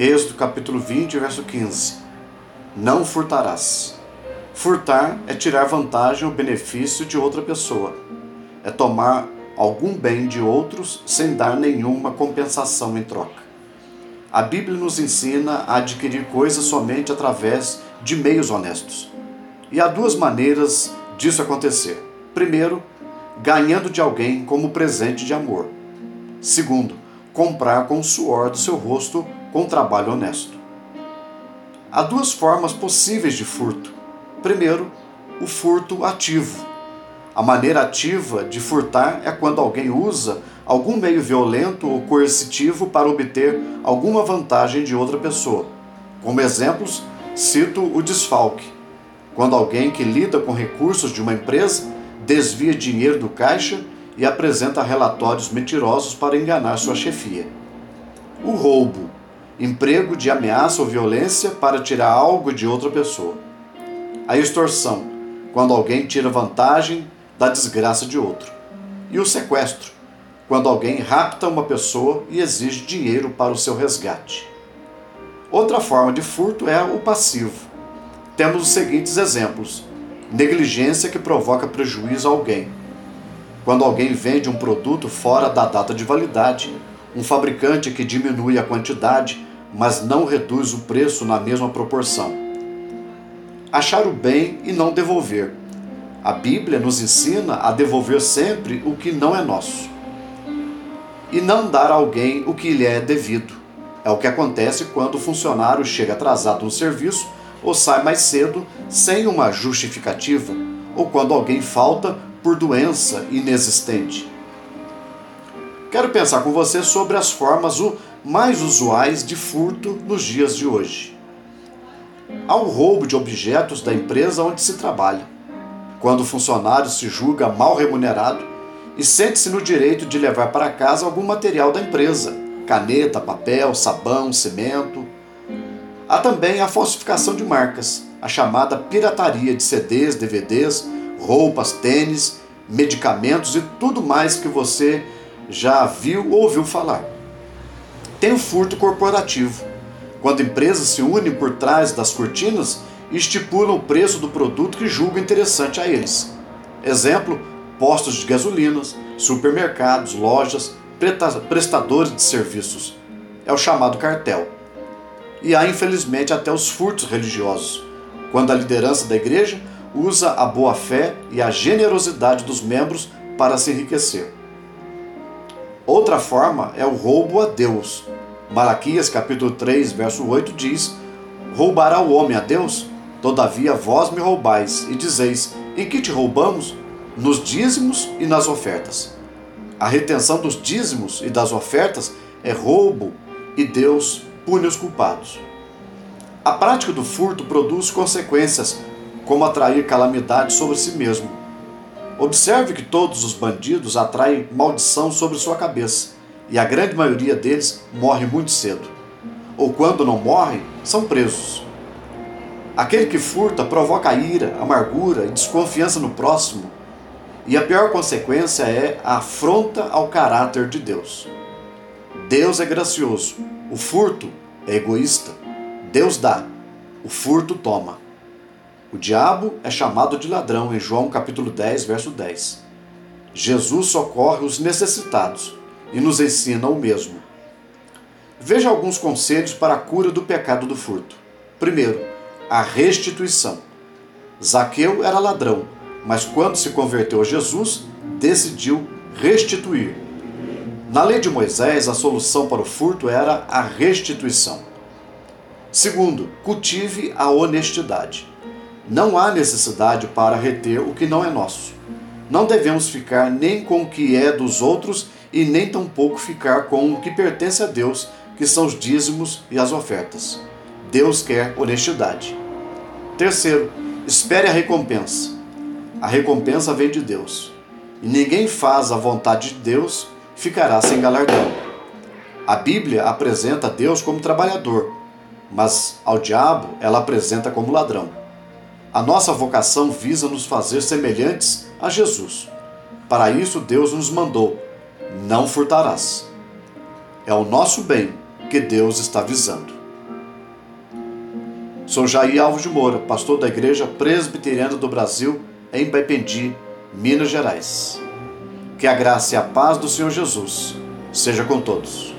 Êxodo capítulo 20, verso 15. Não furtarás. Furtar é tirar vantagem ou benefício de outra pessoa. É tomar algum bem de outros sem dar nenhuma compensação em troca. A Bíblia nos ensina a adquirir coisas somente através de meios honestos. E há duas maneiras disso acontecer. Primeiro, ganhando de alguém como presente de amor. Segundo, comprar com o suor do seu rosto com trabalho honesto. Há duas formas possíveis de furto. Primeiro, o furto ativo. A maneira ativa de furtar é quando alguém usa algum meio violento ou coercitivo para obter alguma vantagem de outra pessoa. Como exemplos, cito o desfalque. Quando alguém que lida com recursos de uma empresa desvia dinheiro do caixa e apresenta relatórios mentirosos para enganar sua chefia. O roubo emprego de ameaça ou violência para tirar algo de outra pessoa. A extorsão, quando alguém tira vantagem da desgraça de outro. E o sequestro, quando alguém rapta uma pessoa e exige dinheiro para o seu resgate. Outra forma de furto é o passivo. Temos os seguintes exemplos: negligência que provoca prejuízo a alguém. Quando alguém vende um produto fora da data de validade, um fabricante que diminui a quantidade mas não reduz o preço na mesma proporção. Achar o bem e não devolver. A Bíblia nos ensina a devolver sempre o que não é nosso. E não dar a alguém o que lhe é devido. É o que acontece quando o funcionário chega atrasado no serviço ou sai mais cedo sem uma justificativa, ou quando alguém falta por doença inexistente. Quero pensar com você sobre as formas mais usuais de furto nos dias de hoje. Há o roubo de objetos da empresa onde se trabalha, quando o funcionário se julga mal remunerado e sente-se no direito de levar para casa algum material da empresa, caneta, papel, sabão, cimento. Há também a falsificação de marcas, a chamada pirataria de CDs, DVDs, roupas, tênis, medicamentos e tudo mais que você já viu ou ouviu falar. Tem o furto corporativo, quando empresas se unem por trás das cortinas e estipulam o preço do produto que julgam interessante a eles. Exemplo: postos de gasolinas, supermercados, lojas, prestadores de serviços. É o chamado cartel. E há, infelizmente, até os furtos religiosos, quando a liderança da igreja usa a boa-fé e a generosidade dos membros para se enriquecer. Outra forma é o roubo a Deus. Malaquias capítulo 3, verso 8 diz: Roubará o homem a Deus? Todavia vós me roubais, e dizeis: Em que te roubamos? Nos dízimos e nas ofertas. A retenção dos dízimos e das ofertas é roubo, e Deus pune os culpados. A prática do furto produz consequências, como atrair calamidade sobre si mesmo Observe que todos os bandidos atraem maldição sobre sua cabeça, e a grande maioria deles morre muito cedo. Ou quando não morrem, são presos. Aquele que furta provoca ira, amargura e desconfiança no próximo, e a pior consequência é a afronta ao caráter de Deus. Deus é gracioso, o furto é egoísta. Deus dá, o furto toma. O diabo é chamado de ladrão em João capítulo 10, verso 10. Jesus socorre os necessitados e nos ensina o mesmo. Veja alguns conselhos para a cura do pecado do furto. Primeiro, a restituição. Zaqueu era ladrão, mas quando se converteu a Jesus, decidiu restituir. Na lei de Moisés, a solução para o furto era a restituição. Segundo, cultive a honestidade. Não há necessidade para reter o que não é nosso. Não devemos ficar nem com o que é dos outros e nem tampouco ficar com o que pertence a Deus, que são os dízimos e as ofertas. Deus quer honestidade. Terceiro, espere a recompensa. A recompensa vem de Deus. E ninguém faz a vontade de Deus ficará sem galardão. A Bíblia apresenta Deus como trabalhador, mas ao diabo ela apresenta como ladrão. A nossa vocação visa nos fazer semelhantes a Jesus. Para isso, Deus nos mandou: não furtarás. É o nosso bem que Deus está visando. Sou Jair Alves de Moura, pastor da Igreja Presbiteriana do Brasil, em Baipendi, Minas Gerais. Que a graça e a paz do Senhor Jesus seja com todos.